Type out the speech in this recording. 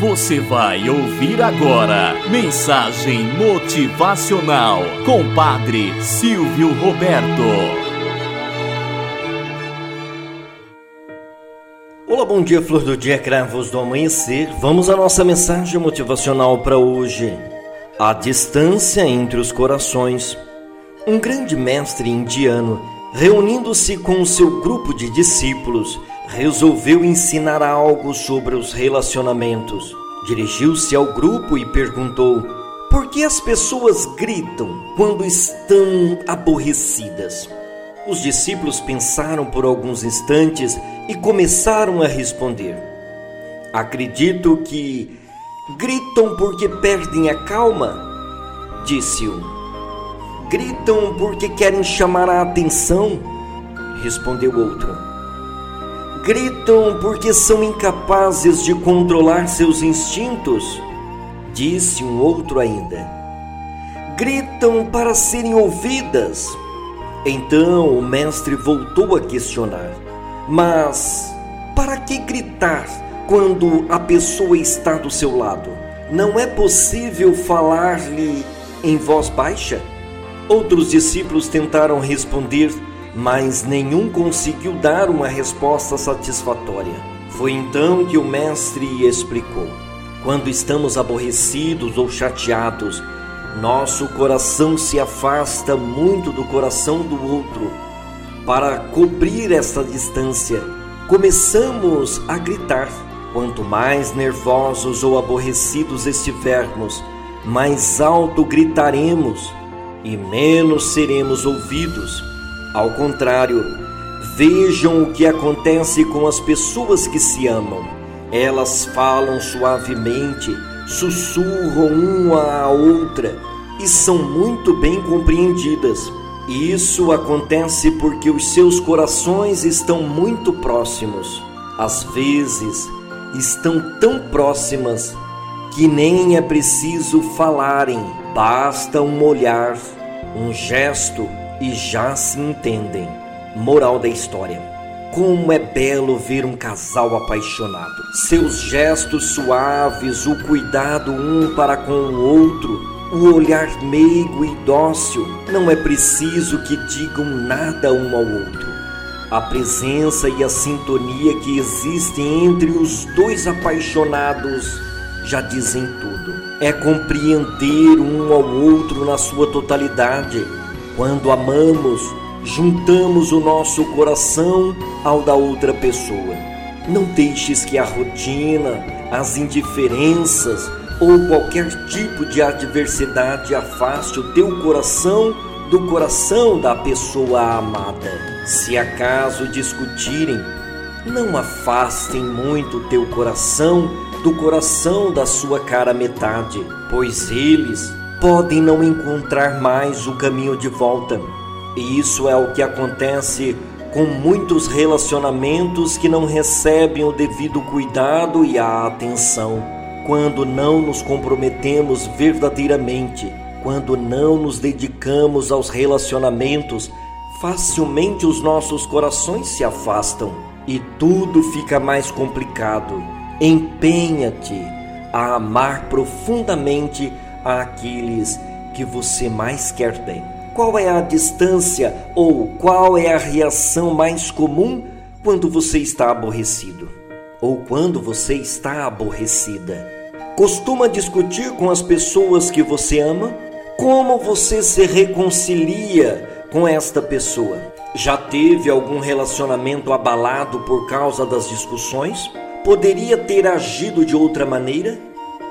Você vai ouvir agora Mensagem Motivacional com Padre Silvio Roberto. Olá, bom dia, flor do dia, cravos do amanhecer. Vamos à nossa mensagem motivacional para hoje. A distância entre os corações. Um grande mestre indiano, reunindo-se com o seu grupo de discípulos, resolveu ensinar algo sobre os relacionamentos. Dirigiu-se ao grupo e perguntou: Por que as pessoas gritam quando estão aborrecidas? Os discípulos pensaram por alguns instantes e começaram a responder: Acredito que gritam porque perdem a calma, disse um. Gritam porque querem chamar a atenção, respondeu outro gritam porque são incapazes de controlar seus instintos, disse um outro ainda. Gritam para serem ouvidas. Então o mestre voltou a questionar: Mas para que gritar quando a pessoa está do seu lado? Não é possível falar-lhe em voz baixa? Outros discípulos tentaram responder mas nenhum conseguiu dar uma resposta satisfatória. Foi então que o Mestre explicou: quando estamos aborrecidos ou chateados, nosso coração se afasta muito do coração do outro. Para cobrir essa distância, começamos a gritar. Quanto mais nervosos ou aborrecidos estivermos, mais alto gritaremos e menos seremos ouvidos ao contrário, vejam o que acontece com as pessoas que se amam. Elas falam suavemente, sussurram uma à outra e são muito bem compreendidas. Isso acontece porque os seus corações estão muito próximos. Às vezes, estão tão próximas que nem é preciso falarem, basta um olhar, um gesto e já se entendem. Moral da história. Como é belo ver um casal apaixonado. Seus gestos suaves, o cuidado um para com o outro, o olhar meigo e dócil. Não é preciso que digam nada um ao outro. A presença e a sintonia que existem entre os dois apaixonados já dizem tudo. É compreender um ao outro na sua totalidade quando amamos, juntamos o nosso coração ao da outra pessoa. Não deixes que a rotina, as indiferenças ou qualquer tipo de adversidade afaste o teu coração do coração da pessoa amada. Se acaso discutirem, não afastem muito o teu coração do coração da sua cara metade, pois eles podem não encontrar mais o caminho de volta. E isso é o que acontece com muitos relacionamentos que não recebem o devido cuidado e a atenção. Quando não nos comprometemos verdadeiramente, quando não nos dedicamos aos relacionamentos, facilmente os nossos corações se afastam e tudo fica mais complicado. Empenha-te a amar profundamente àqueles que você mais quer bem? Qual é a distância ou qual é a reação mais comum quando você está aborrecido? Ou quando você está aborrecida? Costuma discutir com as pessoas que você ama? Como você se reconcilia com esta pessoa? Já teve algum relacionamento abalado por causa das discussões? Poderia ter agido de outra maneira?